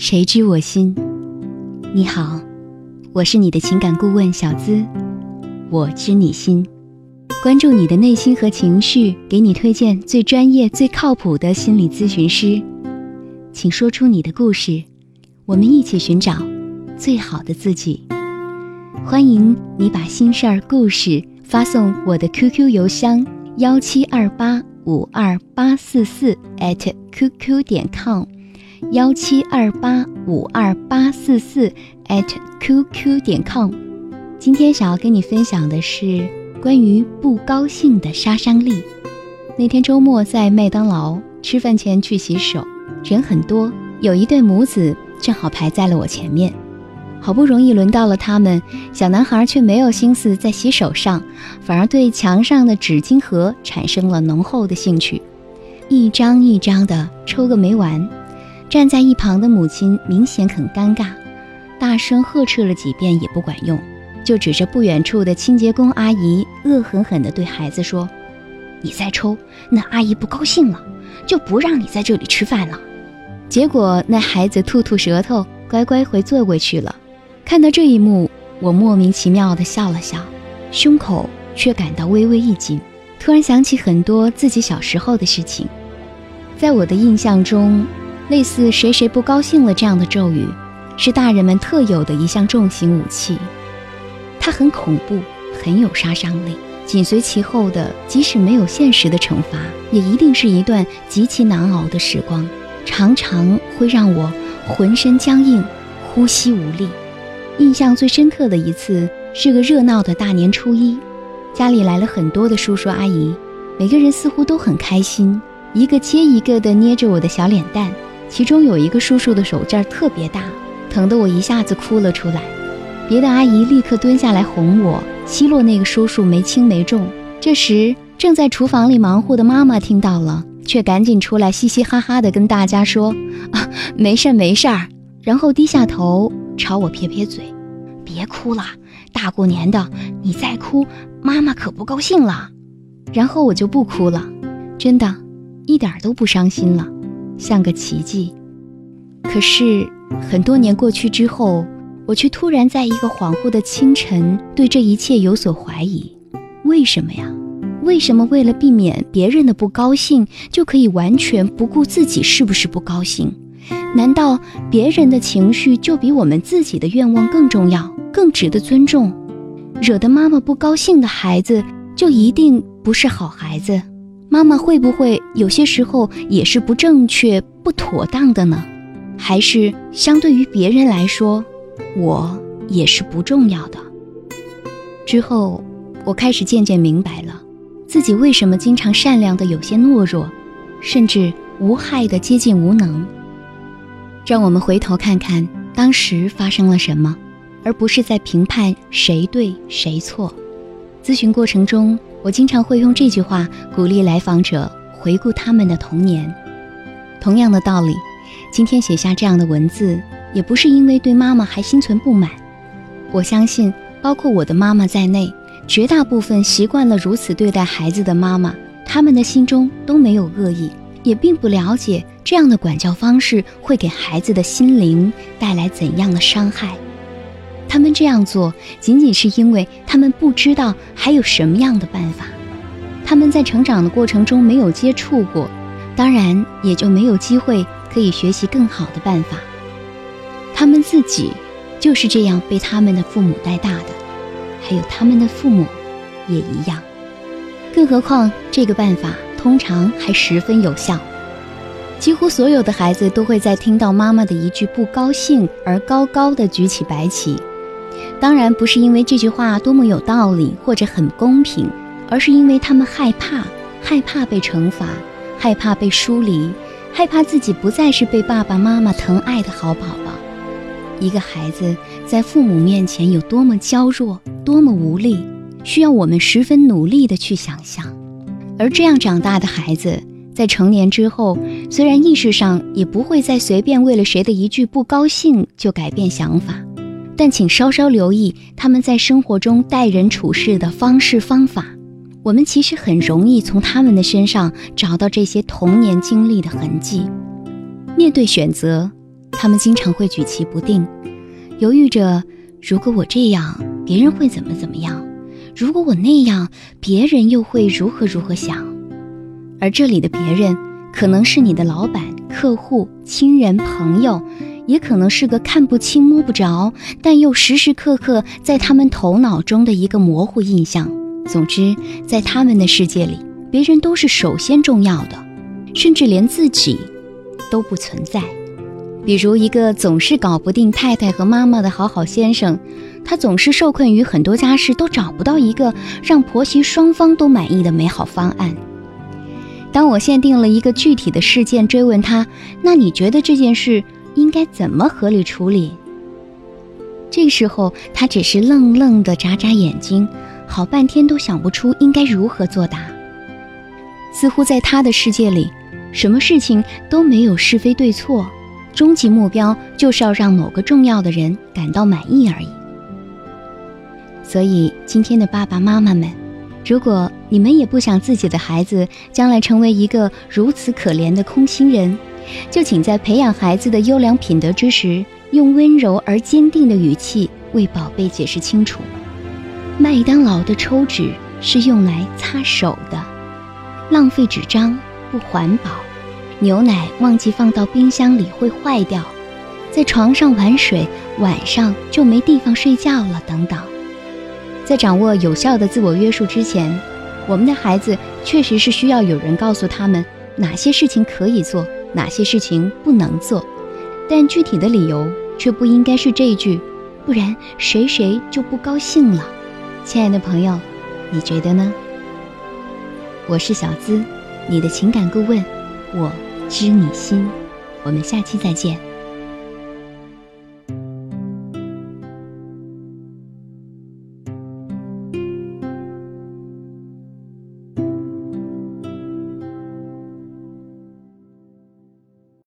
谁知我心？你好，我是你的情感顾问小资，我知你心，关注你的内心和情绪，给你推荐最专业、最靠谱的心理咨询师。请说出你的故事，我们一起寻找最好的自己。欢迎你把心事儿、故事发送我的 QQ 邮箱幺七二八五二八四四 @QQ 点 com。幺七二八五二八四四 at qq 点 com。今天想要跟你分享的是关于不高兴的杀伤力。那天周末在麦当劳吃饭前去洗手，人很多，有一对母子正好排在了我前面。好不容易轮到了他们，小男孩却没有心思在洗手上，反而对墙上的纸巾盒产生了浓厚的兴趣，一张一张的抽个没完。站在一旁的母亲明显很尴尬，大声呵斥了几遍也不管用，就指着不远处的清洁工阿姨，恶狠狠地对孩子说：“你再抽，那阿姨不高兴了，就不让你在这里吃饭了。”结果那孩子吐吐舌头，乖乖回座位去了。看到这一幕，我莫名其妙地笑了笑，胸口却感到微微一紧，突然想起很多自己小时候的事情，在我的印象中。类似“谁谁不高兴了”这样的咒语，是大人们特有的一项重型武器。它很恐怖，很有杀伤力。紧随其后的，即使没有现实的惩罚，也一定是一段极其难熬的时光，常常会让我浑身僵硬，呼吸无力。印象最深刻的一次，是个热闹的大年初一，家里来了很多的叔叔阿姨，每个人似乎都很开心，一个接一个的捏着我的小脸蛋。其中有一个叔叔的手劲儿特别大，疼得我一下子哭了出来。别的阿姨立刻蹲下来哄我，奚落那个叔叔没轻没重。这时正在厨房里忙活的妈妈听到了，却赶紧出来嘻嘻哈哈地跟大家说：“啊，没事儿没事儿。”然后低下头朝我撇撇嘴：“别哭了，大过年的你再哭，妈妈可不高兴了。”然后我就不哭了，真的，一点都不伤心了。像个奇迹，可是很多年过去之后，我却突然在一个恍惚的清晨，对这一切有所怀疑。为什么呀？为什么为了避免别人的不高兴，就可以完全不顾自己是不是不高兴？难道别人的情绪就比我们自己的愿望更重要，更值得尊重？惹得妈妈不高兴的孩子，就一定不是好孩子？妈妈会不会有些时候也是不正确、不妥当的呢？还是相对于别人来说，我也是不重要的？之后，我开始渐渐明白了，自己为什么经常善良的有些懦弱，甚至无害的接近无能。让我们回头看看当时发生了什么，而不是在评判谁对谁错。咨询过程中。我经常会用这句话鼓励来访者回顾他们的童年。同样的道理，今天写下这样的文字，也不是因为对妈妈还心存不满。我相信，包括我的妈妈在内，绝大部分习惯了如此对待孩子的妈妈，他们的心中都没有恶意，也并不了解这样的管教方式会给孩子的心灵带来怎样的伤害。他们这样做，仅仅是因为他们不知道还有什么样的办法。他们在成长的过程中没有接触过，当然也就没有机会可以学习更好的办法。他们自己就是这样被他们的父母带大的，还有他们的父母也一样。更何况这个办法通常还十分有效，几乎所有的孩子都会在听到妈妈的一句不高兴而高高的举起白旗。当然不是因为这句话多么有道理或者很公平，而是因为他们害怕，害怕被惩罚，害怕被疏离，害怕自己不再是被爸爸妈妈疼爱的好宝宝。一个孩子在父母面前有多么娇弱，多么无力，需要我们十分努力的去想象。而这样长大的孩子，在成年之后，虽然意识上也不会再随便为了谁的一句不高兴就改变想法，但请稍稍留意他们在生活中待人处事的方式方法。我们其实很容易从他们的身上找到这些童年经历的痕迹。面对选择。他们经常会举棋不定，犹豫着：如果我这样，别人会怎么怎么样？如果我那样，别人又会如何如何想？而这里的别人，可能是你的老板、客户、亲人、朋友，也可能是个看不清、摸不着，但又时时刻刻在他们头脑中的一个模糊印象。总之，在他们的世界里，别人都是首先重要的，甚至连自己都不存在。比如一个总是搞不定太太和妈妈的好好先生，他总是受困于很多家事，都找不到一个让婆媳双方都满意的美好方案。当我限定了一个具体的事件，追问他，那你觉得这件事应该怎么合理处理？这时候他只是愣愣的眨眨眼睛，好半天都想不出应该如何作答。似乎在他的世界里，什么事情都没有是非对错。终极目标就是要让某个重要的人感到满意而已。所以，今天的爸爸妈妈们，如果你们也不想自己的孩子将来成为一个如此可怜的空心人，就请在培养孩子的优良品德之时，用温柔而坚定的语气为宝贝解释清楚：麦当劳的抽纸是用来擦手的，浪费纸张不环保。牛奶忘记放到冰箱里会坏掉，在床上玩水，晚上就没地方睡觉了。等等，在掌握有效的自我约束之前，我们的孩子确实是需要有人告诉他们哪些事情可以做，哪些事情不能做。但具体的理由却不应该是这句，不然谁谁就不高兴了。亲爱的朋友，你觉得呢？我是小资，你的情感顾问，我。知你心，我们下期再见。